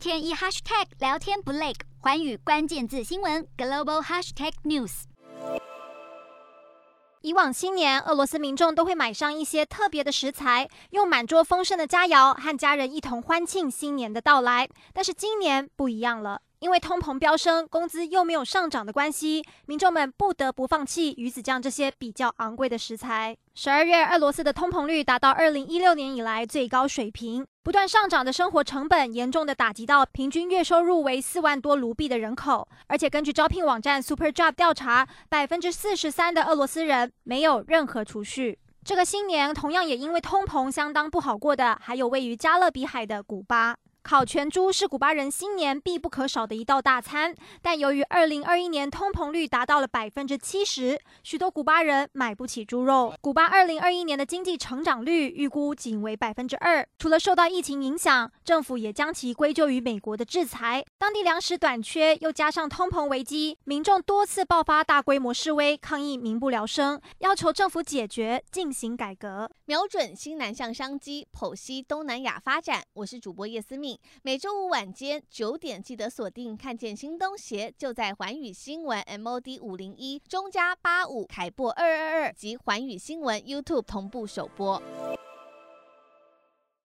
天一 hashtag 聊天不累，环宇关键字新闻 global hashtag news。以往新年，俄罗斯民众都会买上一些特别的食材，用满桌丰盛的佳肴和家人一同欢庆新年的到来。但是今年不一样了。因为通膨飙升，工资又没有上涨的关系，民众们不得不放弃鱼子酱这些比较昂贵的食材。十二月，俄罗斯的通膨率达到二零一六年以来最高水平，不断上涨的生活成本严重的打击到平均月收入为四万多卢币的人口。而且，根据招聘网站 SuperJob 调查，百分之四十三的俄罗斯人没有任何储蓄。这个新年同样也因为通膨相当不好过的，还有位于加勒比海的古巴。烤全猪是古巴人新年必不可少的一道大餐，但由于二零二一年通膨率达到了百分之七十，许多古巴人买不起猪肉。古巴二零二一年的经济成长率预估仅为百分之二。除了受到疫情影响，政府也将其归咎于美国的制裁。当地粮食短缺，又加上通膨危机，民众多次爆发大规模示威抗议，民不聊生，要求政府解决，进行改革，瞄准新南向商机，剖析东南亚发展。我是主播叶思密每周五晚间九点，记得锁定看见新东协，就在环宇新闻 MOD 五零一中加八五凯播二二二及环宇新闻 YouTube 同步首播。